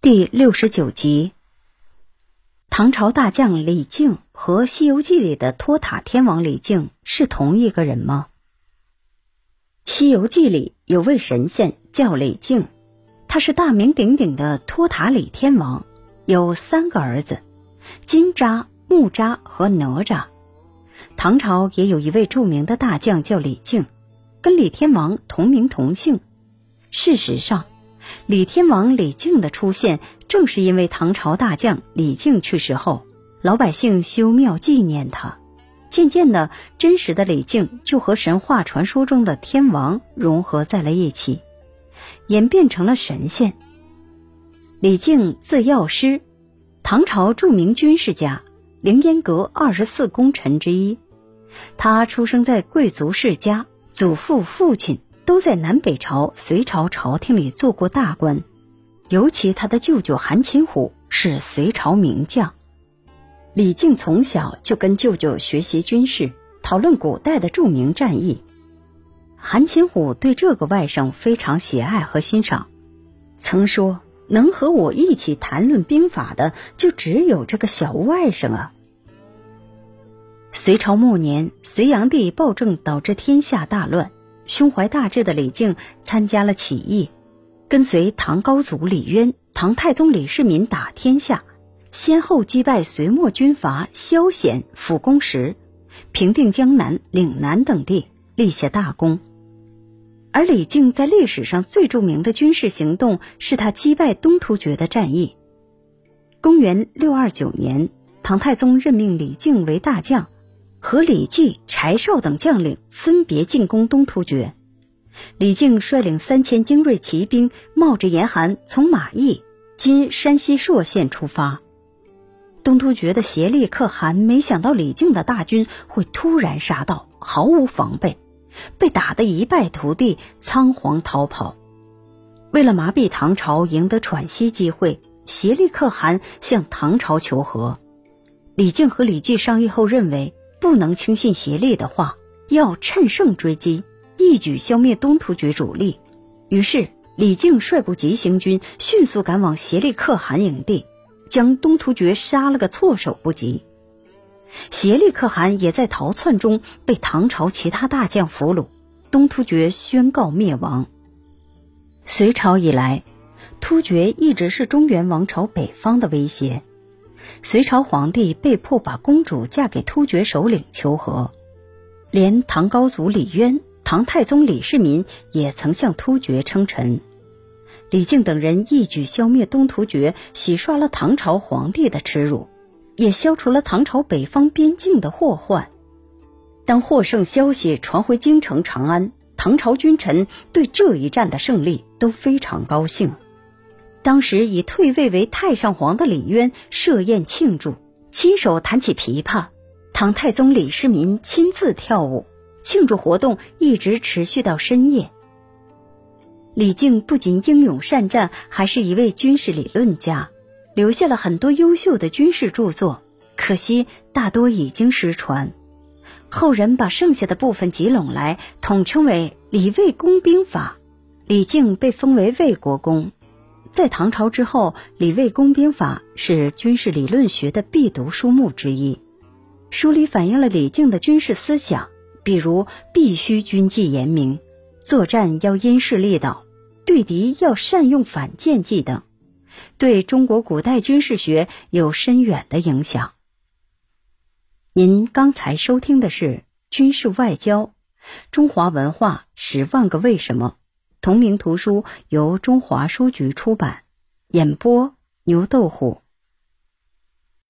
第六十九集。唐朝大将李靖和《西游记》里的托塔天王李靖是同一个人吗？《西游记》里有位神仙叫李靖，他是大名鼎鼎的托塔李天王，有三个儿子：金吒、木吒和哪吒。唐朝也有一位著名的大将叫李靖，跟李天王同名同姓。事实上，李天王李靖的出现，正是因为唐朝大将李靖去世后，老百姓修庙纪念他，渐渐的，真实的李靖就和神话传说中的天王融合在了一起，演变成了神仙。李靖字药师，唐朝著名军事家，凌烟阁二十四功臣之一。他出生在贵族世家，祖父、父亲。都在南北朝、隋朝朝廷里做过大官，尤其他的舅舅韩擒虎是隋朝名将。李靖从小就跟舅舅学习军事，讨论古代的著名战役。韩擒虎对这个外甥非常喜爱和欣赏，曾说：“能和我一起谈论兵法的，就只有这个小外甥啊。”隋朝末年，隋炀帝暴政导致天下大乱。胸怀大志的李靖参加了起义，跟随唐高祖李渊、唐太宗李世民打天下，先后击败隋末军阀萧显、傅公时，平定江南、岭南等地，立下大功。而李靖在历史上最著名的军事行动是他击败东突厥的战役。公元六二九年，唐太宗任命李靖为大将。和李绩、柴绍等将领分别进攻东突厥。李靖率领三千精锐骑兵，冒着严寒从马邑（今山西朔县）出发。东突厥的协力可汗没想到李靖的大军会突然杀到，毫无防备，被打得一败涂地，仓皇逃跑。为了麻痹唐朝，赢得喘息机会，协力可汗向唐朝求和。李靖和李绩商议后认为。不能轻信协力的话，要趁胜追击，一举消灭东突厥主力。于是，李靖率部急行军，迅速赶往协力可汗营地，将东突厥杀了个措手不及。协力可汗也在逃窜中被唐朝其他大将俘虏，东突厥宣告灭亡。隋朝以来，突厥一直是中原王朝北方的威胁。隋朝皇帝被迫把公主嫁给突厥首领求和，连唐高祖李渊、唐太宗李世民也曾向突厥称臣。李靖等人一举消灭东突厥，洗刷了唐朝皇帝的耻辱，也消除了唐朝北方边境的祸患。当获胜消息传回京城长安，唐朝君臣对这一战的胜利都非常高兴。当时已退位为太上皇的李渊设宴庆祝，亲手弹起琵琶，唐太宗李世民亲自跳舞，庆祝活动一直持续到深夜。李靖不仅英勇善战，还是一位军事理论家，留下了很多优秀的军事著作，可惜大多已经失传。后人把剩下的部分集拢来，统称为《李卫公兵法》，李靖被封为魏国公。在唐朝之后，《李卫公兵法》是军事理论学的必读书目之一。书里反映了李靖的军事思想，比如必须军纪严明，作战要因势利导，对敌要善用反间计等，对中国古代军事学有深远的影响。您刚才收听的是《军事外交：中华文化十万个为什么》。同名图书由中华书局出版，演播牛豆虎。